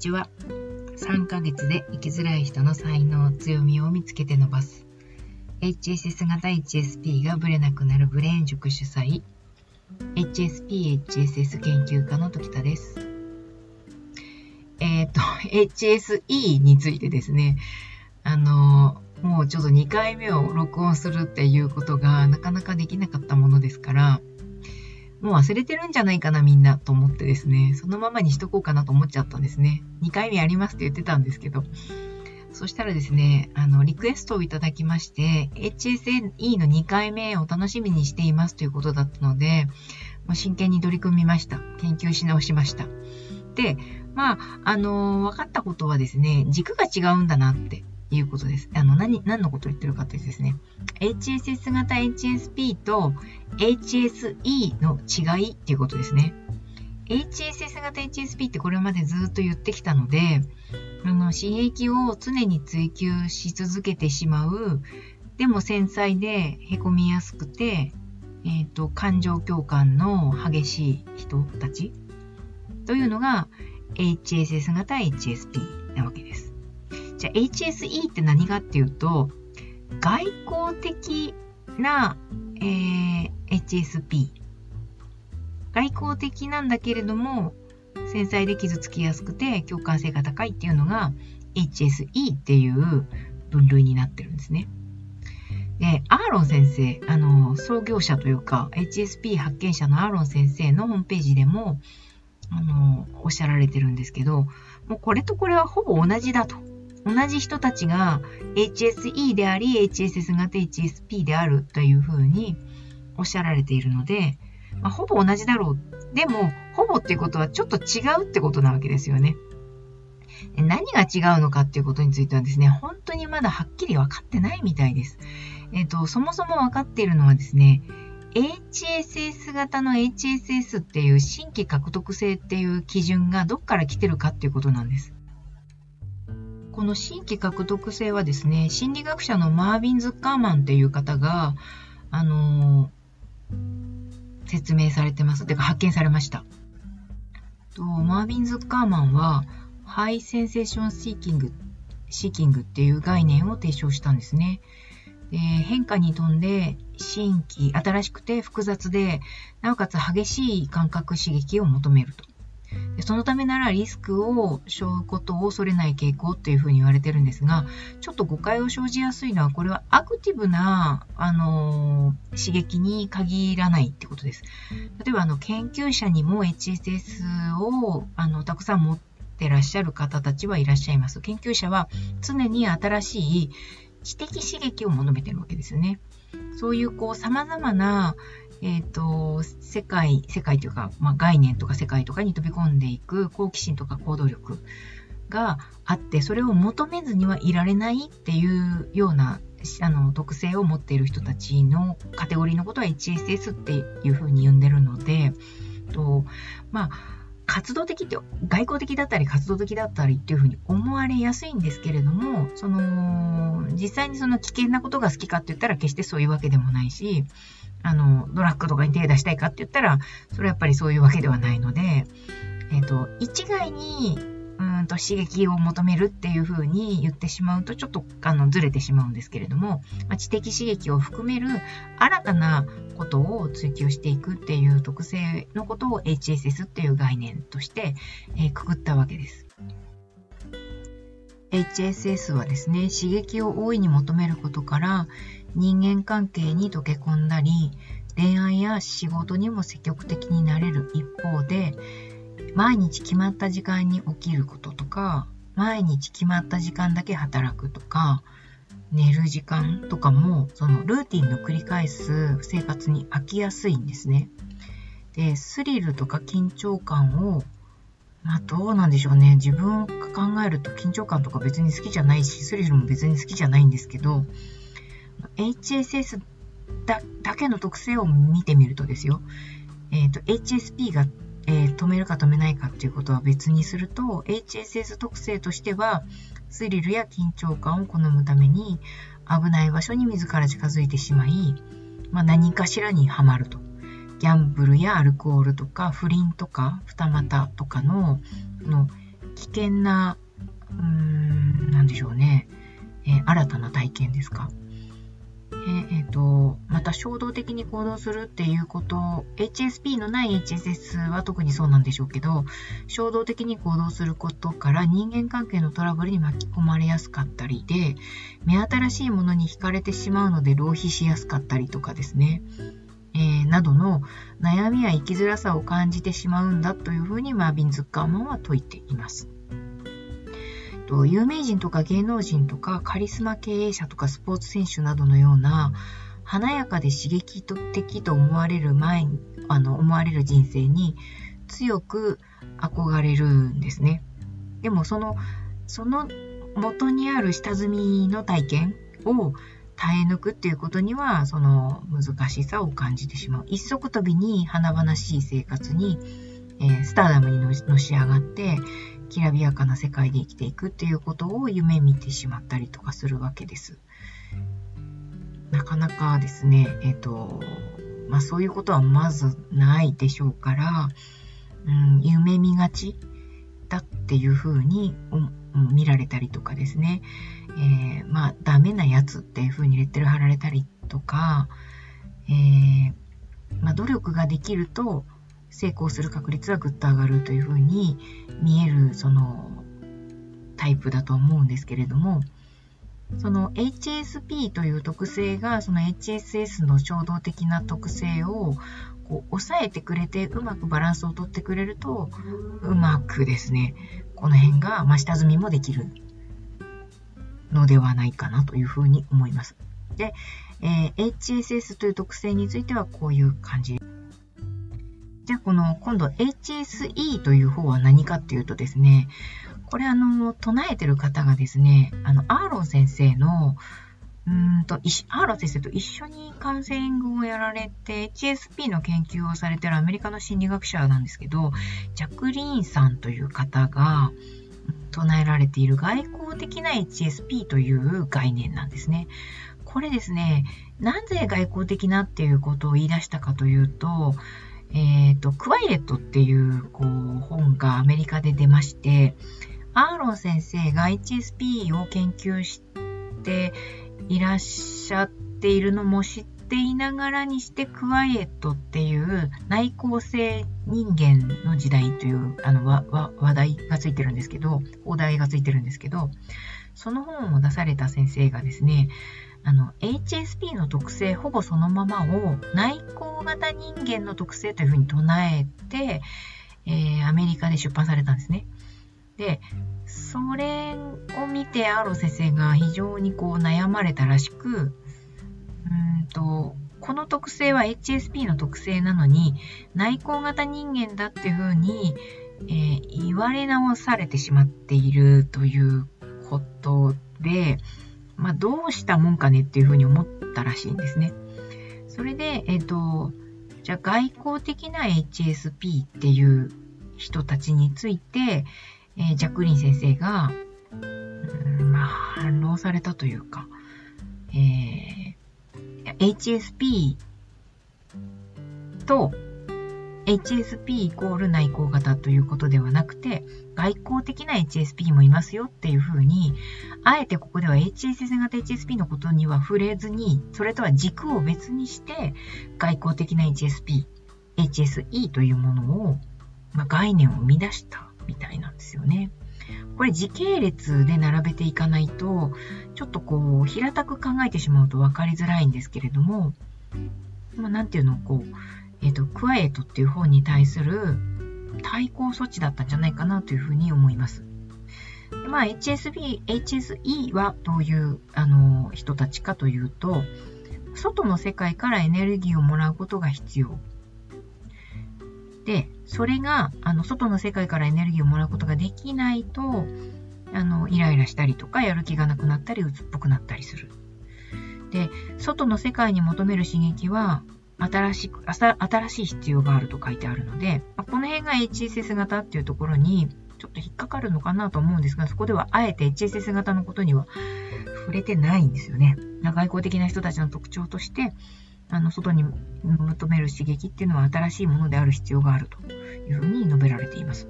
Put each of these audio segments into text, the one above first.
ちは。3ヶ月で生きづらい人の才能、強みを見つけて伸ばす。HSS 型 HSP がブレなくなるブレーン塾主催。HSP、HSS 研究家の時田です。えっ、ー、と、HSE についてですね、あの、もうちょっと2回目を録音するっていうことがなかなかできなかったものですから、もう忘れてるんじゃないかなみんなと思ってですね、そのままにしとこうかなと思っちゃったんですね。2回目やりますって言ってたんですけど、そしたらですね、あの、リクエストをいただきまして、HSE の2回目を楽しみにしていますということだったので、もう真剣に取り組みました。研究し直しました。で、まあ、あの分かったことはですね、軸が違うんだなっていうことです。あの、何、何のことを言ってるかってですね、HSS 型 HSP と HSE の違いっていうことですね。HSS 型 HSP ってこれまでずっと言ってきたので、あの、刺激を常に追求し続けてしまう、でも繊細で凹みやすくて、えっ、ー、と、感情共感の激しい人たちというのが HSS 型 HSP なわけです。じゃあ HSE って何かっていうと、外交的な、えー、HSP。外交的なんだけれども、繊細で傷つきやすくて共感性が高いっていうのが HSE っていう分類になってるんですね。で、アーロン先生、あの、創業者というか、HSP 発見者のアーロン先生のホームページでも、あの、おっしゃられてるんですけど、もうこれとこれはほぼ同じだと。同じ人たちが HSE であり HSS 型 HSP であるというふうにおっしゃられているので、まあ、ほぼ同じだろう。でも、ほぼっていうことはちょっと違うってことなわけですよね。何が違うのかっていうことについてはですね、本当にまだはっきり分かってないみたいです。えっ、ー、と、そもそも分かっているのはですね、HSS 型の HSS っていう新奇獲得性っていう基準がどっから来てるかっていうことなんです。この新奇獲得性はですね、心理学者のマービン・ズッカーマンっていう方が、あのー、説明されてます。てか発見されました。とマービン・ズッカーマンは、 High Sensation Seeking、Seeking っていう概念を提唱したんですね。で変化に富んで新規、新しくて複雑で、なおかつ激しい感覚刺激を求めると。でそのためならリスクを背負うことを恐れない傾向っていうふうに言われてるんですが、ちょっと誤解を生じやすいのは、これはアクティブな、あのー、刺激に限らないってことです。例えば、あの、研究者にも HSS を、あの、たくさん持ってらっしゃる方たちはいらっしゃいます。研究者は常に新しい知的刺激を求めてるわけですよね。そういうこう様々な、えっ、ー、と、世界、世界というか、まあ、概念とか世界とかに飛び込んでいく好奇心とか行動力があって、それを求めずにはいられないっていうようなあの特性を持っている人たちのカテゴリーのことは HSS っていうふうに呼んでるので、とまあ活動的って外交的だったり活動的だったりっていうふうに思われやすいんですけれどもその実際にその危険なことが好きかって言ったら決してそういうわけでもないしあのドラッグとかに手出したいかって言ったらそれはやっぱりそういうわけではないので、えっ、ー、と一概にうんと刺激を求めるっていうふうに言ってしまうとちょっとあのずれてしまうんですけれども、まあ、知的刺激を含める新たなことを追求していくっていう特性のことを HSS っていう概念として、えー、くくったわけです。HSS はですね、刺激を大いに求めることから人間関係に溶け込んだり、恋愛や仕事にも積極的になれる一方で、毎日決まった時間に起きることとか、毎日決まった時間だけ働くとか、寝る時間とかも、そのルーティンの繰り返す生活に飽きやすいんですね。で、スリルとか緊張感を、まあどうなんでしょうね。自分が考えると緊張感とか別に好きじゃないし、スリルも別に好きじゃないんですけど、HSS だだけの特性を見てみるとですよ、えっ、ー、と、HSP がえー、止めるか止めないかっていうことは別にすると HSS 特性としてはスリルや緊張感を好むために危ない場所に自ら近づいてしまい、まあ、何かしらにはまると。ギャンブルやアルコールとか不倫とか二股とかのの危険な、うーん、なんでしょうね、えー、新たな体験ですか。えーえー、と、また衝動的に行動するっていうこと、HSP のない HSS は特にそうなんでしょうけど、衝動的に行動することから人間関係のトラブルに巻き込まれやすかったりで、目新しいものに惹かれてしまうので浪費しやすかったりとかですね。えー、などの悩みや生きづらさを感じてしまうんだというふうにマービン・ズッカーマンは説いています。と有名人とか芸能人とかカリスマ経営者とかスポーツ選手などのような華やかで刺激的と思われる前にあの思われる人生に強く憧れるんですね。でもそのその元にある下積みの体験を耐え抜くっていうことにはその難しさを感じてしまう。一足飛びに華々しい生活に、えー、スターダムにのし上がってきらびやかな世界で生きていくっていうことを夢見てしまったりとかするわけです。なかなかですね、えっ、ー、と、まあそういうことはまずないでしょうから、うん、夢見がちだっていうふうに見られたりとかですね、えー、まあダメなやつっていうふうにレッテル貼られたりとか、えー、まあ努力ができると、成功する確率はぐっと上がるというふうに見えるそのタイプだと思うんですけれどもその HSP という特性がその HSS の衝動的な特性をこう抑えてくれてうまくバランスをとってくれるとうまくですねこの辺が、ま下積みもできるのではないかなというふうに思います。で、えー、HSS という特性についてはこういう感じじゃあこの今度 HSE という方は何かっていうとですね、これあの、唱えてる方がですね、あの、アーロン先生の、うんと、アーロン先生と一緒にカウンセリングをやられて、HSP の研究をされてるアメリカの心理学者なんですけど、ジャクリーンさんという方が唱えられている外交的な HSP という概念なんですね。これですね、なぜ外交的なっていうことを言い出したかというと、えっ、ー、と、クワイエットっていうこう本がアメリカで出まして、アーロン先生が HSP を研究していらっしゃっているのも知っていながらにして、クワイエットっていう内向性人間の時代というあの話題がついてるんですけど、お題がついてるんですけど、その本を出された先生がですね、あの、HSP の特性ほぼそのままを内向型人間の特性というふうに唱えて、えー、アメリカで出版されたんですね。で、それを見てアロ先生が非常にこう悩まれたらしく、うんと、この特性は HSP の特性なのに内向型人間だっていうふうに、えー、言われ直されてしまっているということで、まあ、どうしたもんかねっていうふうに思ったらしいんですね。それで、えっ、ー、と、じゃあ外交的な HSP っていう人たちについて、えー、ジャクリン先生が、うん、まあ、反論されたというか、えー、HSP と HSP イコール内向型ということではなくて、外交的な HSP もいますよっていうふうに、あえてここでは HSS 型 HSP のことには触れずに、それとは軸を別にして、外交的な HSP、HSE というものを、まあ、概念を生み出したみたいなんですよね。これ時系列で並べていかないと、ちょっとこう、平たく考えてしまうと分かりづらいんですけれども、まあ、なんていうの、こう、えっ、ー、と、クワエットっていう方に対する対抗措置だったんじゃないかなというふうに思います。まあ、HSB、HSE はどういうあの人たちかというと、外の世界からエネルギーをもらうことが必要。で、それが、あの、外の世界からエネルギーをもらうことができないと、あの、イライラしたりとか、やる気がなくなったり、鬱っぽくなったりする。で、外の世界に求める刺激は、新しく、新しい必要があると書いてあるので、まこの辺が HSS 型っていうところにちょっと引っかかるのかなと思うんですが、そこではあえて HSS 型のことには触れてないんですよね。外交的な人たちの特徴として、あの、外に求める刺激っていうのは新しいものである必要があるというふうに述べられています。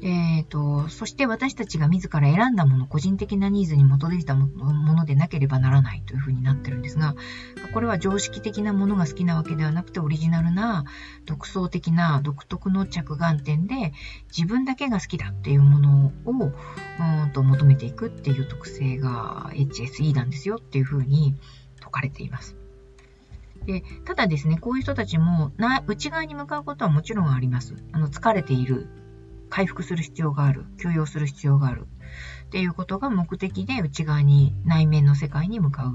えっ、と、そして私たちが自ら選んだもの、個人的なニーズに基づいたものでなければならないというふうになってるんですが、これは常識的なものが好きなわけではなくて、オリジナルな、独創的な、独特の着眼点で、自分だけが好きだっていうものを、うんと求めていくっていう特性が HSE なんですよっていうふうに説かれています。で、ただですね、こういう人たちも、な、内側に向かうことはもちろんあります。あの、疲れている、回復する必要がある、許容する必要がある。っていうことが目的で内側に内面の世界に向かう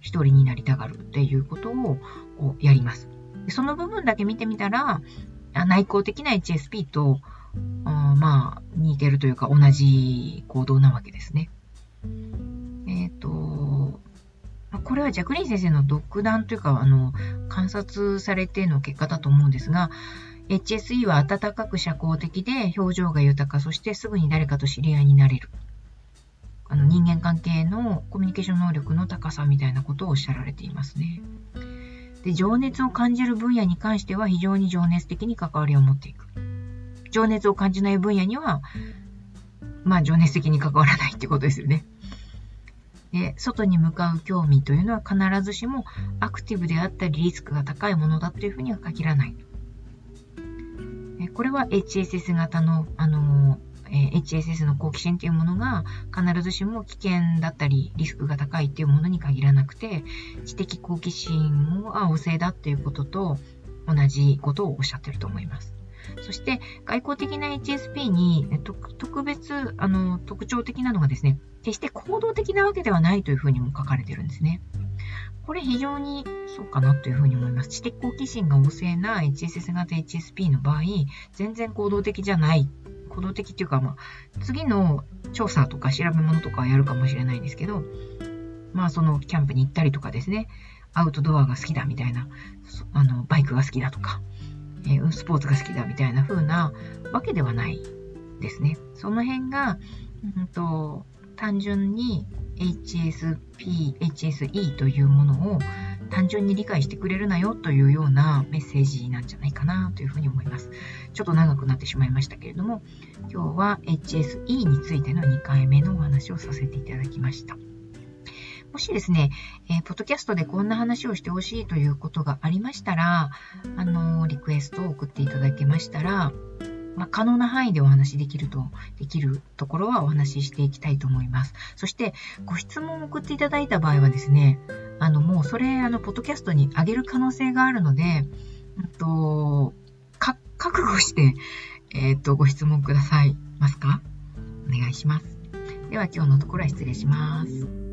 一人になりたがるっていうことをやります。その部分だけ見てみたら、内向的な HSP と、あまあ、似てるというか同じ行動なわけですね。えっ、ー、と、これはジャクリン先生の独断というか、あの、観察されての結果だと思うんですが、HSE は温かく社交的で表情が豊か、そしてすぐに誰かと知り合いになれる。あの人間関係のコミュニケーション能力の高さみたいなことをおっしゃられていますね。で、情熱を感じる分野に関しては非常に情熱的に関わりを持っていく。情熱を感じない分野には、まあ情熱的に関わらないってことですよね。で、外に向かう興味というのは必ずしもアクティブであったりリスクが高いものだというふうには限らない。これは HSS 型の、あの、え HSS の好奇心というものが必ずしも危険だったりリスクが高いっていうものに限らなくて知的好奇心は旺盛だっていうことと同じことをおっしゃってると思います。そして外交的な HSP に特別あの特徴的なのがですね決して行動的なわけではないというふうにも書かれてるんですね。これ非常にそうかなというふうに思います。知的好奇心が旺盛な HSS 型 HSP の場合、全然行動的じゃない行動的っていうか、まあ、次の調査とか調べ物とかはやるかもしれないんですけど、まあ、そのキャンプに行ったりとかですね、アウトドアが好きだみたいな、あの、バイクが好きだとか、えー、スポーツが好きだみたいな風なわけではないですね。その辺が、うんと、単純に HSP、HSE というものを単純に理解してくれるなよというようなメッセージなんじゃないかなというふうに思います。ちょっと長くなってしまいましたけれども、今日は HSE についての2回目のお話をさせていただきました。もしですね、えー、ポッドキャストでこんな話をしてほしいということがありましたら、あのー、リクエストを送っていただけましたら、まあ、可能な範囲でお話しできると、できるところはお話ししていきたいと思います。そして、ご質問を送っていただいた場合はですね、あの、もうそれ、あの、ポッドキャストに上げる可能性があるので、うんと、か、覚悟して、えっ、と、ご質問くださいますか？お願いします。では今日のところは失礼します。